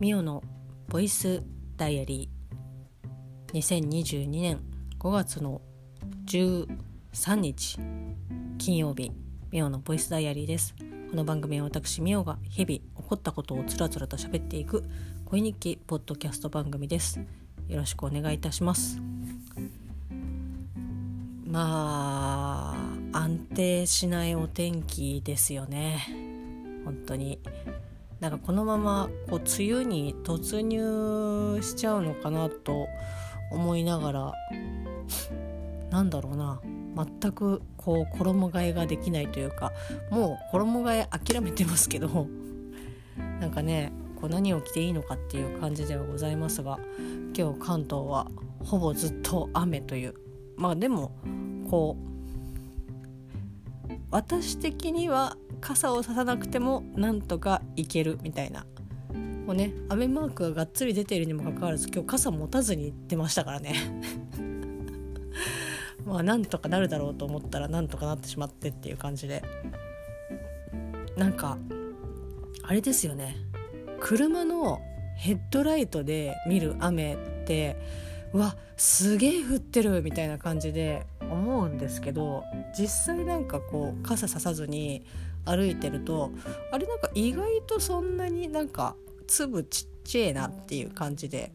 ミオのボイスダイアリー。2022年5月の13日金曜日ミオのボイスダイアリーです。この番組は私ミオが日々起こったことをつらつらと喋っていく恋日記ポッドキャスト番組です。よろしくお願いいたします。まあ安定しないお天気ですよね。本当に。なんかこのままこう梅雨に突入しちゃうのかなと思いながらなんだろうな。全くこう衣替えができないというかもう衣替え諦めてますけどなんかねこう何を着ていいのかっていう感じではございますが今日関東はほぼずっと雨という。まあでもこう私的には傘をささなくてもなんとかいけるみたいな。もうね雨マークががっつり出ているにもかかわらず今日傘持たずに出ましたからね。まあなんとかなるだろうと思ったらなんとかなってしまってっていう感じで。なんかあれですよね。車のヘッドライトで見る雨ってうわすげえ降ってるみたいな感じで思うんですけど実際なんかこう傘ささずに歩いてるとあれなんか意外とそんなになんか粒ちっちゃいなっていう感じで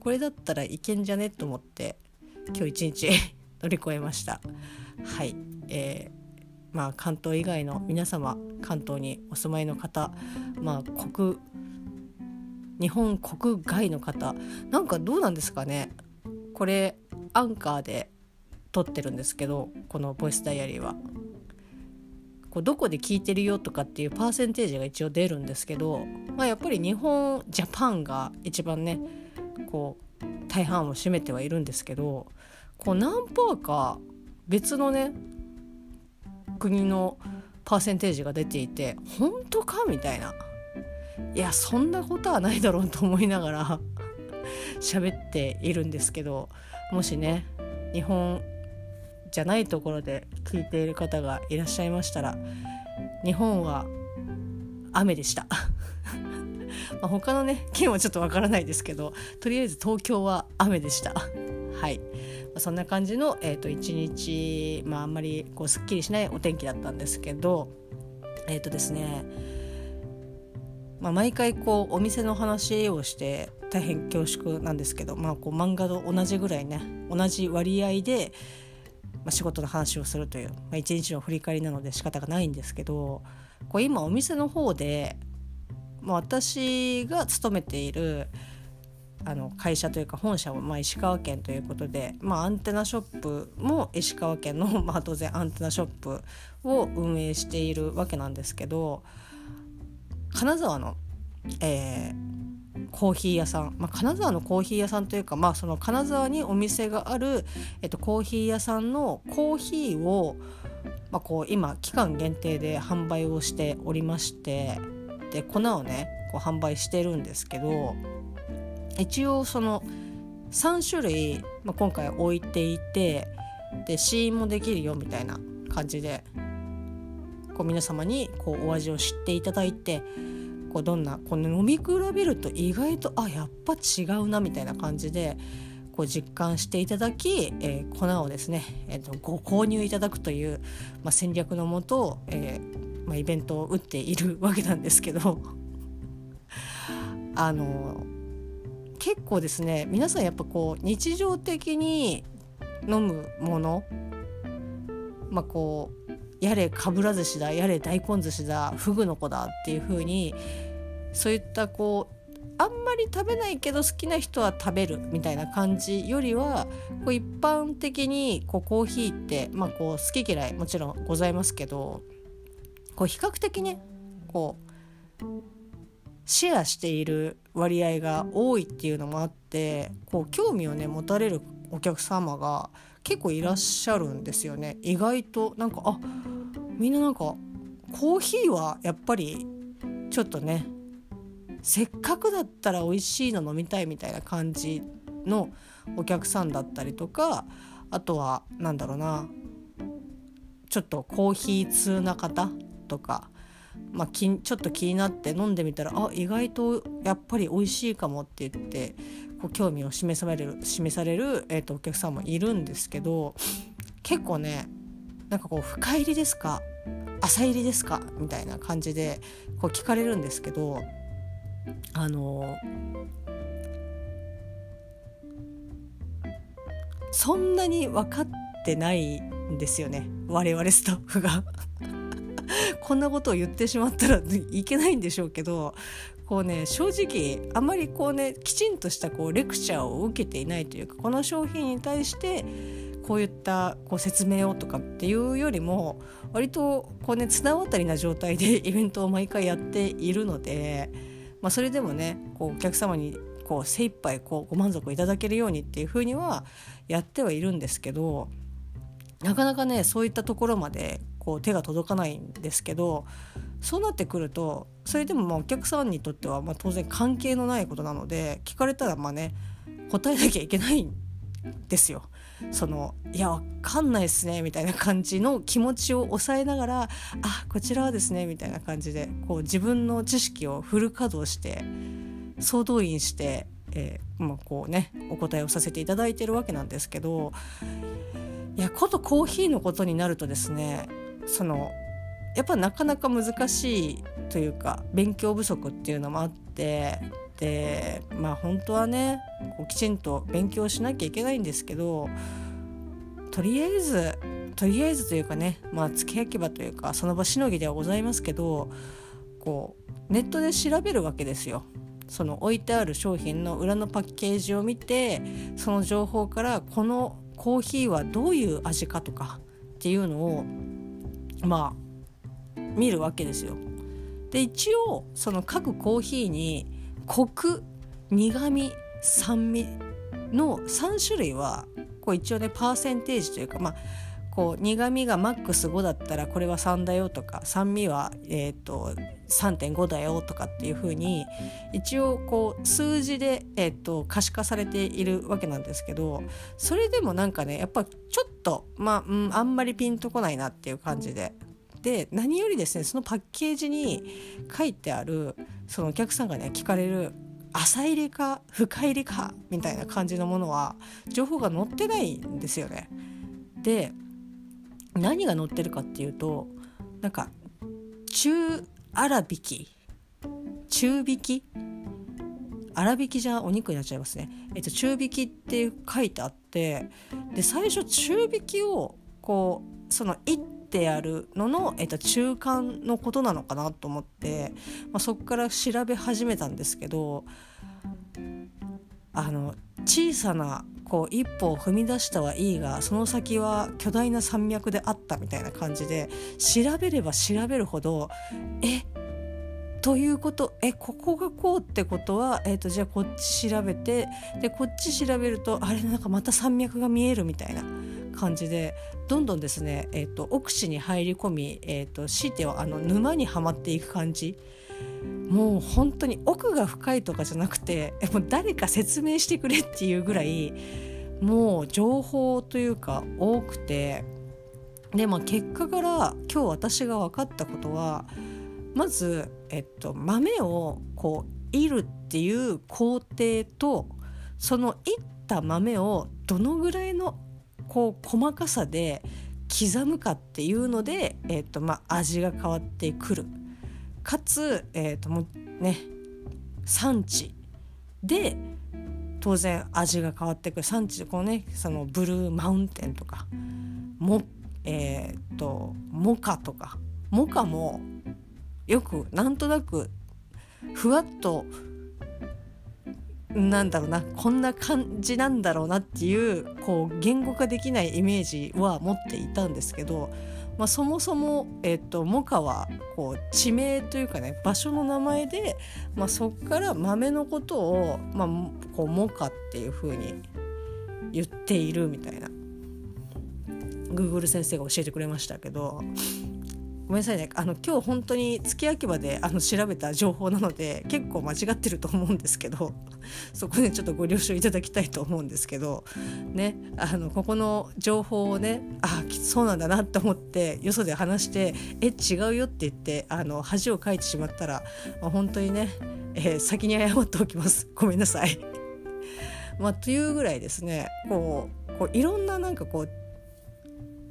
これだったらいけんじゃねと思って今日一日 乗り越えました。はい。えー、まあ関東以外の皆様関東にお住まいの方まあ国日本国外の方なんかどうなんですかね。これアンカーで撮ってるんですけどこのボイスダイアリーは。こうどこで聞いてるよとかっていうパーセンテージが一応出るんですけど、まあ、やっぱり日本ジャパンが一番ねこう大半を占めてはいるんですけどこう何パーか別のね国のパーセンテージが出ていて本当かみたいな。いやそんなことはないだろうと思いながら 喋っているんですけどもしね日本じゃないところで聞いている方がいらっしゃいましたら日本は雨でした。ま他のね県はちょっとわからないですけどとりあえず東京は雨でした。はい、ま、そんな感じの、えーと、一日、まあ、あんまりこうすっきりしないお天気だったんですけどえっ、ー、とですねまあ、毎回こうお店の話をして大変恐縮なんですけど、まあ、こう漫画と同じぐらいね同じ割合でまあ、仕事の話をするという、まあ、一日の振り返りなので仕方がないんですけどこう今お店の方で、まあ、私が勤めているあの会社というか本社もま石川県ということで、まあ、アンテナショップも石川県の、まあ、当然アンテナショップを運営しているわけなんですけど金沢の、えー、コーヒー屋さん、まあ、金沢のコーヒー屋さんというか、まあ、その金沢にお店がある、えっと、コーヒー屋さんのコーヒーを、まあ、こう今期間限定で販売をしておりましてで粉をねこう販売してるんですけど一応その3種類、まあ、今回置いていてで試飲もできるよみたいな感じでこう皆様にこうお味を知っていただいてこうどんなこの飲み比べると意外とあやっぱ違うなみたいな感じでこう実感していただき、えー、粉をですね、えーと、ご購入いただくという、まあ、戦略のもと、えーまあ、イベントを打っているわけなんですけど。あの結構ですね皆さんやっぱこう日常的に飲むものまあこうやれかぶら寿司だやれ大根寿司だフグの子だっていう風にそういったこうあんまり食べないけど好きな人は食べるみたいな感じよりはこう一般的にこうコーヒーって、まあ、こう好き嫌いもちろんございますけどこう比較的ねこうシェアしている割合が多いっていうのもあってこう興味をね持たれるお客様が結構いらっしゃるんですよね。意外となんかあみんななんかコーヒーはやっぱりちょっとねせっかくだったら美味しいの飲みたいみたいな感じのお客さんだったりとかあとは何だろうなちょっとコーヒー通な方とかまあ、ちょっと気になって飲んでみたらあ意外とやっぱり美味しいかもって言ってこう興味を示される示される、えー、とお客さんもいるんですけど結構ねなんかこう深入りですか？浅入りですか？みたいな感じでこう聞かれるんですけどあのそんなに分かってないんですよね。我々スタッフが。こんなことを言ってしまったらいけないんでしょうけどこうね正直あまりこうねきちんとしたこうレクチャーを受けていないというかこの商品に対してこういったこう説明をとかっていうよりも割とこうね綱渡りな状態でイベントを毎回やっているので、まあ、それでもねこうお客様にこう精一杯こうご満足いただけるようにっていうふうにはやってはいるんですけどなかなかねそういったところまでこう手が届かないんですけどそうなってくるとそれでもまあお客さんにとってはま当然関係のないことなので聞かれたらまあね答えなきゃいけないんですよ。そのいやわかんないっすねみたいな感じの気持ちを抑えながらあこちらはですねみたいな感じでこう自分の知識をフル稼働して総動員して、えー、まあ、こうねお答えをさせていただいてるわけなんですけどいやことコーヒーのことになるとですねそのやっぱなかなか難しいというか勉強不足っていうのもあってでまあ本当はねこうきちんと勉強しなきゃいけないんですけどとりあえずとりあえずというかねまあ付け焼き場というかその場しのぎではございますけどこうネットで調べるわけですよ。その置いてある商品の裏のパッケージを見てその情報からこのコーヒーはどういう味かとかっていうのをまあ見るわけですよ。で一応その各コーヒーにコク苦味酸味の3種類はこう一応ねパーセンテージというかまあこう苦味がマックス5だったらこれは3だよとか酸味は、えーと、3.5だよとかっていう風に一応こう数字で、えーと、可視化されているわけなんですけどそれでもなんかねやっぱちょっとまあ、うん、あんまりピンとこないなっていう感じで。で何よりですねそのパッケージに書いてあるそのお客さんがね聞かれる浅入りか深入りかみたいな感じのものは情報が載ってないんですよね。で何が載ってるかっていうとなんか中粗挽き中挽き粗挽きじゃお肉になっちゃいますね、えっと、中挽きって書いてあってで最初中挽きをこうそのいってあるのの、えっと、中間のことなのかなと思って、まあ、そこから調べ始めたんですけどあの小さなこう一歩を踏み出したはいいがその先は巨大な山脈であったみたいな感じで調べれば調べるほどえということえここがこうってことは、えーと、じゃあこっち調べてでこっち調べるとあれなんかまた山脈が見えるみたいな。感じでどんどんですね、えーと、奥地に入り込み、えーと、強いてはあの沼にはまっていく感じ。もう本当に奥が深いとかじゃなくてもう誰か説明してくれっていうぐらいもう情報というか多くて。でまあ結果から今日私が分かったことはまず、えっと、豆をこういるっていう工程とそのいった豆をどのぐらいのこう細かさで刻むかっていうので、えっとまあ、味が変わってくる。かつ、えーともね、産地で当然味が変わってくる産地でこうねそのブルーマウンテンとかもえっ、ー、とモカとかモカもよくなんとなくふわっとなんだろうなこんな感じなんだろうなっていうこう言語化できないイメージは持っていたんですけどまあ、そもそも、えっと、モカはこう地名というかね場所の名前で、まあ、そこから豆のことを、まあ、こうモカっていうふうに言っているみたいな。Google 先生が教えてくれましたけど。ごめんなさいねあの今日本当に月焼き場であの調べた情報なので結構間違ってると思うんですけど そこでちょっとご了承いただきたいと思うんですけどねあのここの情報をねあそうなんだなって思ってよそで話して「え違うよ」って言ってあの恥をかいてしまったら、まあ、本当にね、えー、先に謝っておきますごめんなさい。まあ、というぐらいですねこうこういろんななんかこう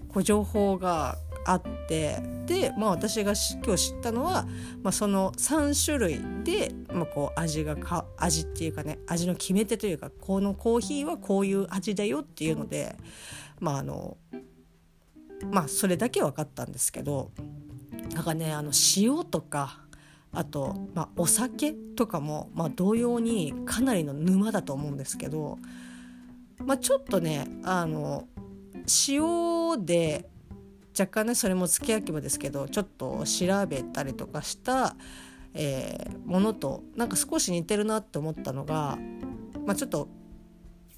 こう情報があってで、まあ、私が今日知ったのは、まあ、その3種類で、まあ、こう味がか味っていうかね味の決め手というかこのコーヒーはこういう味だよっていうのでまああのまあそれだけ分かったんですけどなんかねあの塩とかあと、まあ、お酒とかも、まあ、同様にかなりの沼だと思うんですけど、まあ、ちょっとねあの塩で若干ねそれも付け焼き場ですけどちょっと調べたりとかした、えー、ものとなんか少し似てるなって思ったのが、まあ、ちょっと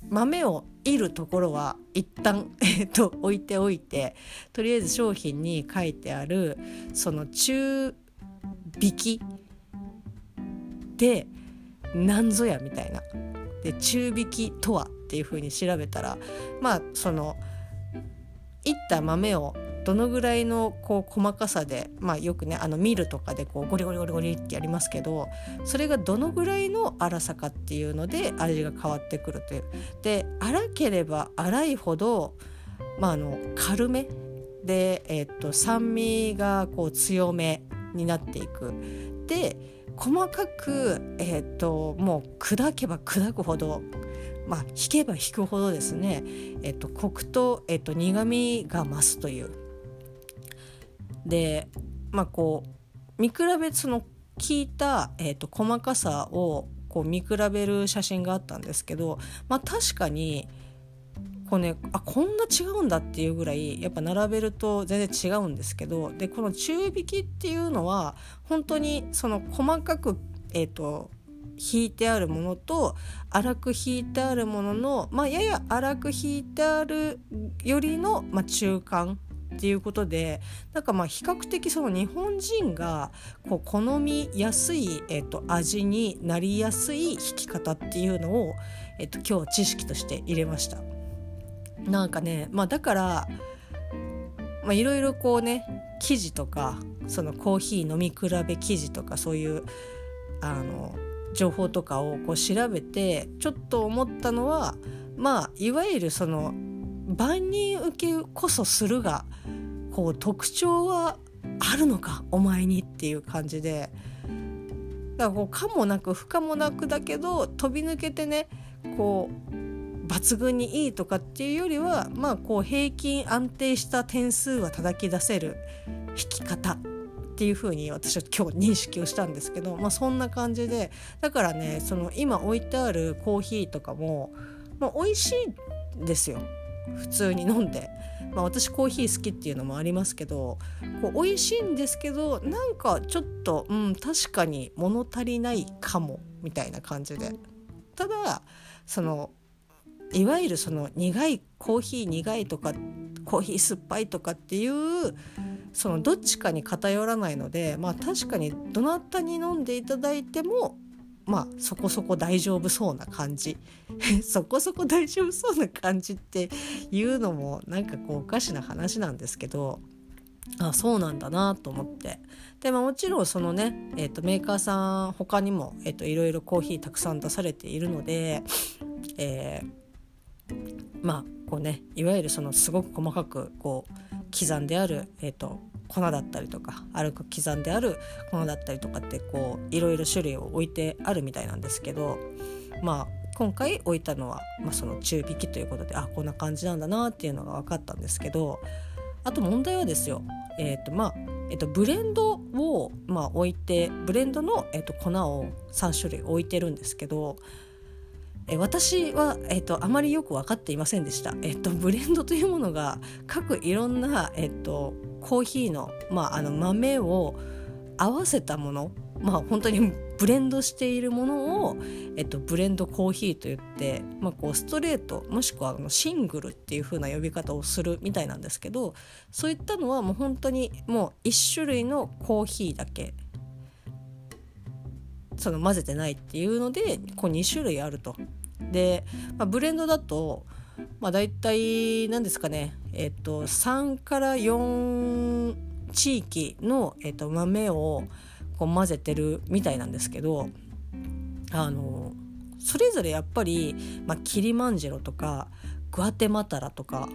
豆をいるところは一旦、えー、と置いておいてとりあえず商品に書いてあるその中引きで何ぞやみたいな。で中引きとはっていうふうに調べたらまあそのいった豆をどのぐらいのこう細かさで、まあ、よくねあのミルとかでこうゴリゴリゴリゴリってやりますけどそれがどのぐらいの粗さかっていうので味が変わってくるという。で粗ければ粗いほど、まあ、あの軽めで、えー、っと酸味がこう強めになっていく。で細かく、えー、っともう砕けば砕くほどまあ、引けば引くほどですね、えっと、コクと、えっと、苦みが増すというでまあこう見比べその聞いた、えーと、細かさをこう見比べる写真があったんですけど、まあ、確かにこうねあこんな違うんだっていうぐらいやっぱ並べると全然違うんですけどでこの中引きっていうのは本当にその細かく、えーと、引いてあるものと粗く引いてあるものの、まあ、やや粗く引いてあるよりの、まあ、中間っていうことでなんかまあ比較的その日本人がこう好みやすい、えー、と味になりやすい引き方っていうのを、えー、と今日知識として入れました。なんかね、まあ、だからいろいろこうね記事とかそのコーヒー飲み比べ記事とかそういうあの情報とかをこう調べてちょっと思ったのはまあいわゆるその万人受けこそするがこう特徴はあるのかお前にっていう感じで。だからこう可もなく不可もなくだけど飛び抜けてねこう抜群にいいとかっていうよりはまあこう平均安定した点数は叩き出せる弾き方っていう風に私は今日認識をしたんですけど、まあ、そんな感じでだからねその今置いてあるコーヒーとかも、まあ、美味しいんですよ。普通に飲んで、まあ、私コーヒー好きっていうのもありますけどこう美味しいんですけどなんかちょっとうん確かに物足りないかもみたいな感じで。ただそのいわゆるその苦いコーヒー苦いとかコーヒー酸っぱいとかっていうそのどっちかに偏らないのでまあ確かにどなたに飲んでいただいてもまあそこそこ大丈夫そうな感じ。そこそこ大丈夫そうな感じっていうのもなんかこうおかしな話なんですけどあそうなんだなと思って。で、まあ、もちろんそのね、えーと、メーカーさん他にも、えーと、いろいろコーヒーたくさん出されているので、えー、まあこうねいわゆるそのすごく細かくこう刻んである、えーと粉だったりとか粗く刻んであるものだったりとかってこういろいろ種類を置いてあるみたいなんですけどまあ今回置いたのは、まあ、その中引きということであこんな感じなんだなっていうのが分かったんですけどあと問題はですよえっ、ー、とまあえー、とブレンドを、まあ、置いてブレンドの、えー、と粉を3種類置いてるんですけどえ私は、えーと、あまりよく分かっていませんでした、えーと、ブレンドというものが各いろんな、えーと、コーヒーの,、まあ、あの豆を合わせたものまあ本当にブレンドしているものを、えっと、ブレンドコーヒーといって、まあ、こうストレートもしくはあのシングルっていう風な呼び方をするみたいなんですけどそういったのはもう本当にもう1種類のコーヒーだけその混ぜてないっていうのでこう2種類あると。で、まあ、ブレンドだと、まあ、大体何ですかねえっと3から4地域の、えっと、豆をこう混ぜてるみたいなんですけどあのそれぞれやっぱり、まあ、キリマンジェロとかグアテマタラとか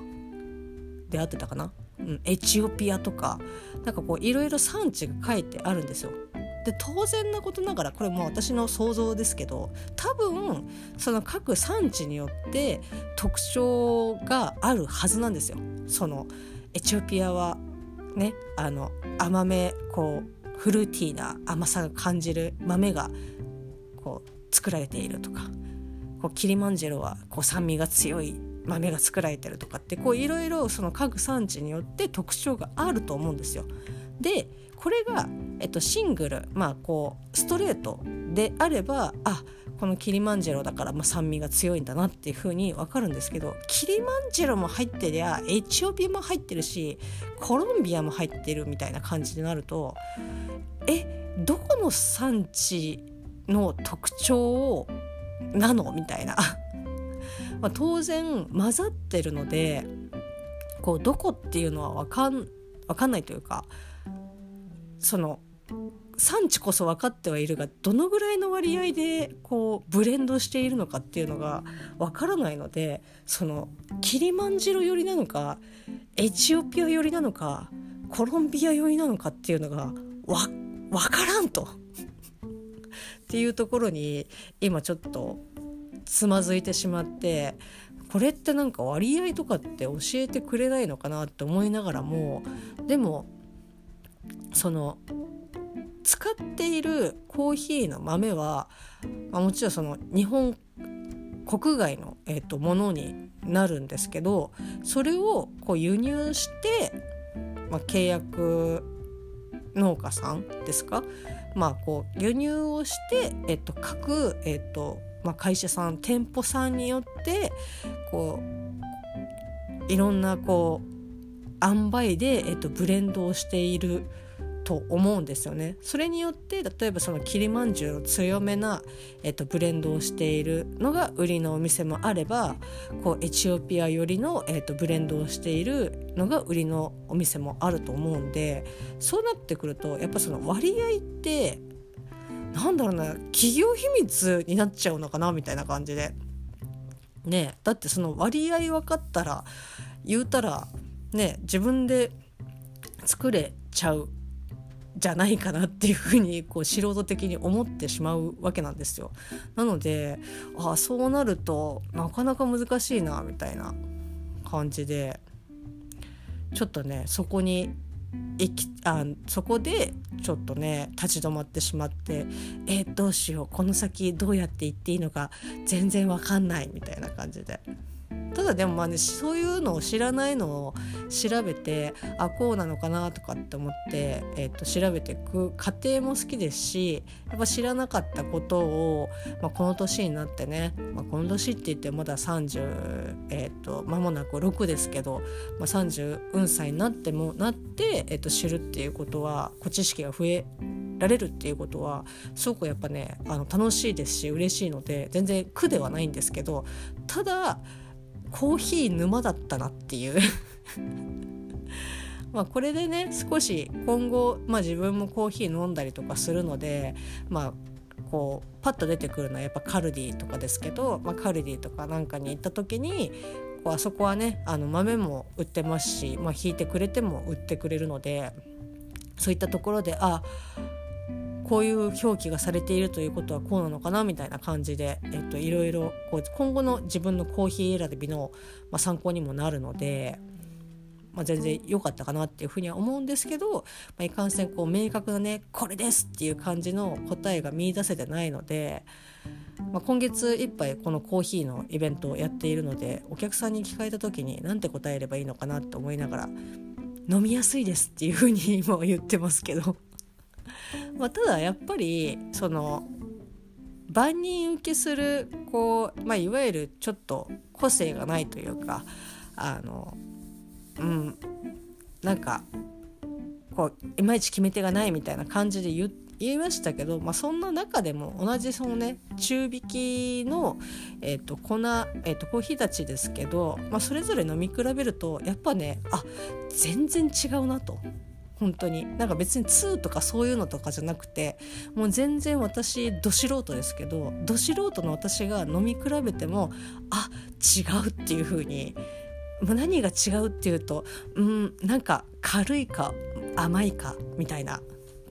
であってたかな、うん、エチオピアとかなんかこういろいろ産地が書いてあるんですよ。で当然なことながらこれも私の想像ですけど多分その各産地によって特徴があるはずなんですよ。そのエチオピアはねあの甘めこうフルーティーな甘さが感じる豆がこう作られているとかこうキリマンジェロはこう酸味が強い豆が作られてるとかっていろいろその各産地によって特徴があると思うんですよ。でこれが、えっと、シングルまあこうストレートであればあこのキリマンジェロだから、まあ、酸味が強いんだなっていう風に分かるんですけどキリマンジェロも入ってりゃエチオピアも入ってるしコロンビアも入ってるみたいな感じになるとえどこの産地の特徴なのみたいな。まあ当然混ざってるのでこうどこっていうのは分かん分かんないというかその産地こそ分かってはいるがどのぐらいの割合でこうブレンドしているのかっていうのが分からないのでそのキリマンジロ寄りなのかエチオピア寄りなのかコロンビア寄りなのかっていうのがわ分からんと。っていうところに今ちょっとつまずいてしまってこれってなんか割合とかって教えてくれないのかなって思いながらもでもその使っているコーヒーの豆は、まあ、もちろんその日本国外の、えーと、ものになるんですけどそれをこう輸入して、まあ、契約農家さんですか、まあ、こう輸入をして、えっと、各、えっとまあ、会社さん店舗さんによってこういろんなこう塩梅で、えっと、ブレンドをしていると思うんですよね。それによって例えばそのキリマンジュの強めな、えっと、ブレンドをしているのが売りのお店もあればこうエチオピア寄りの、えっと、ブレンドをしているのが売りのお店もあると思うんでそうなってくるとやっぱその割合ってなんだろうな企業秘密になっちゃうのかなみたいな感じで。ねだってその割合分かったら言うたらね自分で作れちゃうじゃないかなっていうふうにこう素人的に思ってしまうわけなんですよ。なのでああそうなるとなかなか難しいなみたいな感じでちょっとねそこにあそこでちょっとね立ち止まってしまってえー、どうしようこの先どうやって行っていいのか全然わかんないみたいな感じで。ただでもまあねそういうのを知らないのを調べてあこうなのかなとかって思って、えー、と調べていく過程も好きですしやっぱ知らなかったことを、まあ、この年になってね、まあ、この年って言ってまだ30え、ー、と間もなく6ですけど、まあ、30歳になってもなって、えー、と知るっていうことはこ知識が増えられるっていうことはすごくやっぱねあの楽しいですし嬉しいので全然苦ではないんですけどただコーヒー沼だったなっていう。まあこれでね少し今後、まあ、自分もコーヒー飲んだりとかするのでまあこうパッと出てくるのはやっぱカルディとかですけど、まあ、カルディとかなんかに行った時にこうあそこはねあの豆も売ってますし、まあ、引いてくれても売ってくれるのでそういったところであこういう表記がされているということはこうなのかなみたいな感じで、えっと、いろいろこう今後の自分のコーヒー選びの、まあ、参考にもなるので、まあ、全然良かったかなっていうふうには思うんですけど、まあ、いかんせんこう明確なねこれですっていう感じの答えが見いだせてないので。まあ、今月いっぱいこのコーヒーのイベントをやっているのでお客さんに聞かれた時に何て答えればいいのかなって思いながら飲みやすいですっていうふうに今は言ってますけど まあ、ただやっぱりその万人受けするこう、まあ、いわゆるちょっと個性がないというかあのうんなんかこういまいち決め手がないみたいな感じで言言いましたけど、まあ、そんな中でも同じそのね中引きの、えーと、粉、えーと、コーヒーたちですけど、まあ、それぞれ飲み比べるとやっぱねあ全然違うなと。本当に。なんか別に2とかそういうのとかじゃなくてもう全然私ど素人ですけどど素人の私が飲み比べてもあ違うっていう風に何が違うっていうとうんなんか軽いか甘いかみたいな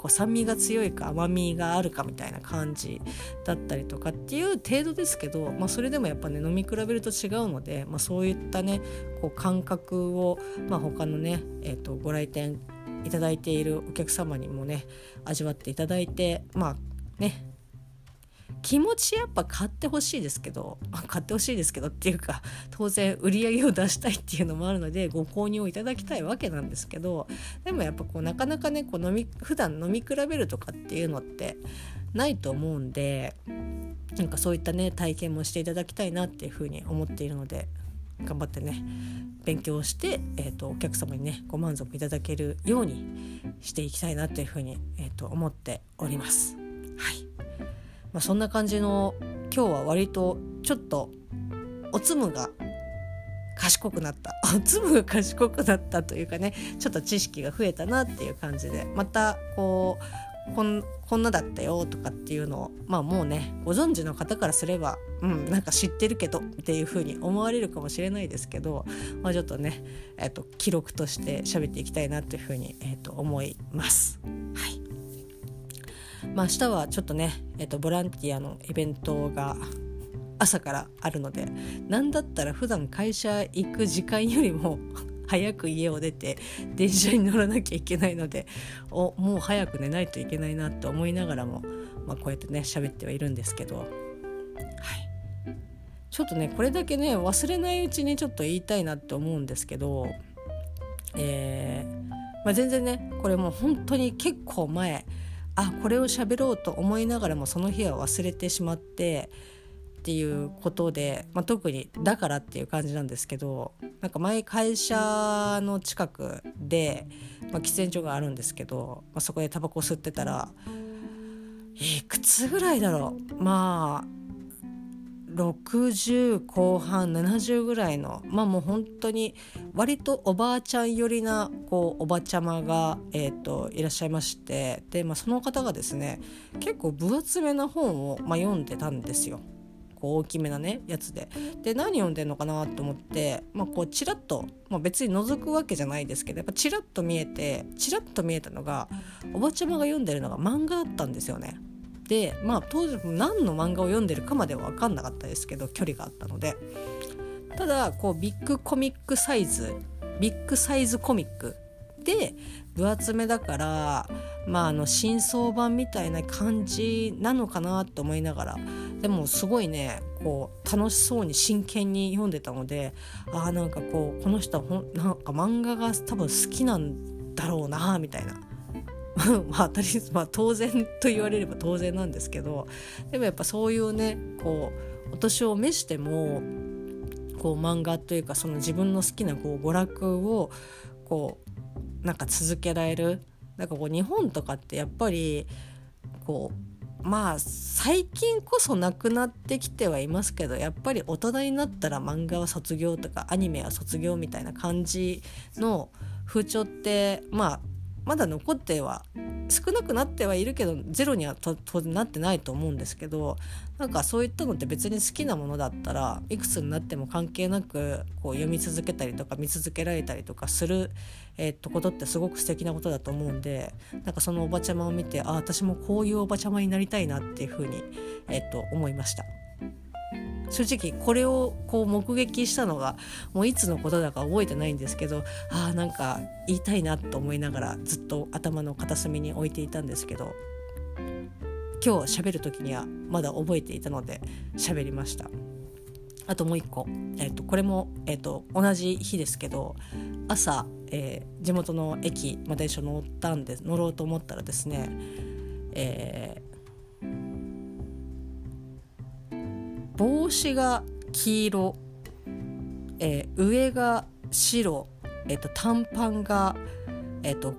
こう酸味が強いか甘みがあるかみたいな感じだったりとかっていう程度ですけど、まあ、それでもやっぱね飲み比べると違うので、まあ、そういったねこう感覚を、まあ、他のね、えー、とご来店いただいているお客様にもね味わっていただいてまあね。気持ちやっぱ買ってほしいですけど買ってほしいですけどっていうか当然売り上げを出したいっていうのもあるのでご購入をいただきたいわけなんですけどでもやっぱこうなかなかねこう飲み普段飲み比べるとかっていうのってないと思うんでなんかそういったね体験もしていただきたいなっていうふうに思っているので頑張ってね勉強して、えーと、お客様にねご満足いただけるようにしていきたいなというふうに、えーと思っております。はいまあ、そんな感じの今日は割とちょっとおつむが賢くなったおつむが賢くなったというかねちょっと知識が増えたなっていう感じでまたこうこんこんなだったよとかっていうのをまあもうねご存知の方からすればうんなんか知ってるけどっていう風に思われるかもしれないですけど、まあ、ちょっとね、えーと、記録として喋っていきたいなという風に、えーと思います。はいまあ、明日はちょっとね、えっと、ボランティアのイベントが朝からあるので何だったら普段会社行く時間よりも早く家を出て電車に乗らなきゃいけないのでおもう早く寝ないといけないなって思いながらも、まあ、こうやってね喋ってはいるんですけど、はい、ちょっとねこれだけね忘れないうちにちょっと言いたいなって思うんですけど、えーまあ、全然ねこれもう本当に結構前あこれを喋ろうと思いながらもその日は忘れてしまってっていうことで、まあ、特にだからっていう感じなんですけどなんか前会社の近くで、まあ、喫煙所があるんですけど、まあ、そこでタバコ吸ってたらいくつぐらいだろう？まあ60後半70ぐらいのまあもう本当に割とおばあちゃん寄りなこうおばちゃまが、えーと、いらっしゃいましてで、まあ、その方がですね結構分厚めな本を、まあ、読んでたんですよ。こう大きめなねやつでで何読んでんのかなと思って、まあ、こうチラッと、まあ、別に覗くわけじゃないですけどやっぱチラッと見えてチラッと見えたのがおばちゃまが読んでるのが漫画だったんですよね。でまあ当時何の漫画を読んでるかまでは分かんなかったですけど距離があったのでただこうビッグコミックサイズビッグサイズコミックで分厚めだからまああの新装版みたいな感じなのかなと思いながらでもすごいねこう楽しそうに真剣に読んでたのでああなんかこうこの人はほんなんか漫画が多分好きなんだろうなみたいな。まあ当たりまあ当然と言われれば当然なんですけどでもやっぱそういうねこうお年を召してもこう漫画というかその自分の好きなこう娯楽をこうなんか続けられるなんかこう日本とかってやっぱりこうまあ最近こそなくなってきてはいますけどやっぱり大人になったら漫画は卒業とかアニメは卒業みたいな感じの風潮ってまあまだ残っては少なくなってはいるけどゼロには当然なってないと思うんですけどなんかそういったのって別に好きなものだったらいくつになっても関係なくこう読み続けたりとか見続けられたりとかする、えー、っとことってすごく素敵なことだと思うんでなんかそのおばちゃまを見てあ私もこういうおばちゃまになりたいなっていうふうに、えー、っと思いました。正直これをこう目撃したのがもういつのことだか覚えてないんですけどああなんか言いたいなと思いながらずっと頭の片隅に置いていたんですけど今日喋る時にはまだ覚えていたので喋りました。あともう一個、えーと、これも、えーと、同じ日ですけど朝、えー、地元の駅まで一緒乗ったんで乗ろうと思ったらですね、えー帽子が黄色、えー、上が白、えーと、短パンが、えーと、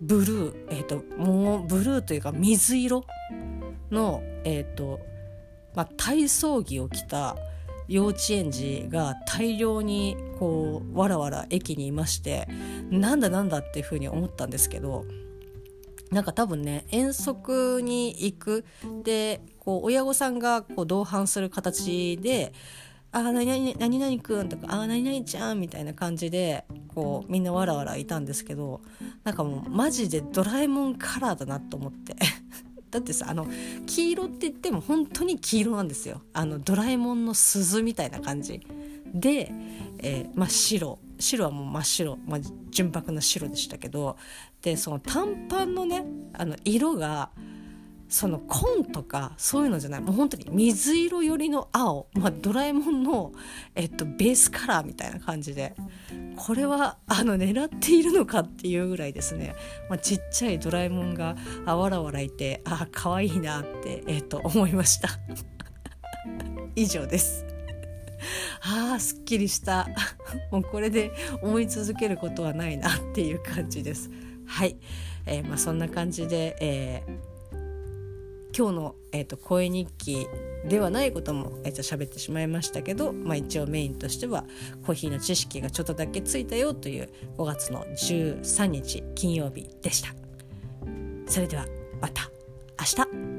ブルー、えーと、もうブルーというか水色の、えーとまあ、体操着を着た幼稚園児が大量にこうわらわら駅にいましてなんだなんだっていうふうに思ったんですけどなんか多分ね遠足に行く。でこう親御さんがこう同伴する形で「ああ何々何々くん」とか「ああ何々ちゃん」みたいな感じでこうみんなわらわらいたんですけどなんかもうマジでドラえもんカラーだなと思って。だってさあの黄色って言っても本当に黄色なんですよ。あのドラえもんの鈴みたいな感じ。で、えー、真っ白。白はもう真っ白、まあ、純白な白でしたけどでその短パンのねあの色がその紺とかそういうのじゃない。もう本当に水色寄りの青、まあ、ドラえもんの、えっと、ベースカラーみたいな感じで。これはあの狙っているのかっていうぐらいですね、まあ、ちっちゃいドラえもんがあわらわらいてあ可愛いなって、えっと、思いました。以上です。あーすっきりした。もうこれで思い続けることはないなっていう感じです。はい、えー、まあ、そんな感じで、えー、今日の、えーと、声日記ではないことも、えーと、喋ってしまいましたけど、まあ、一応メインとしてはコーヒーの知識がちょっとだけついたよという5月の13日金曜日でした。それではまた明日。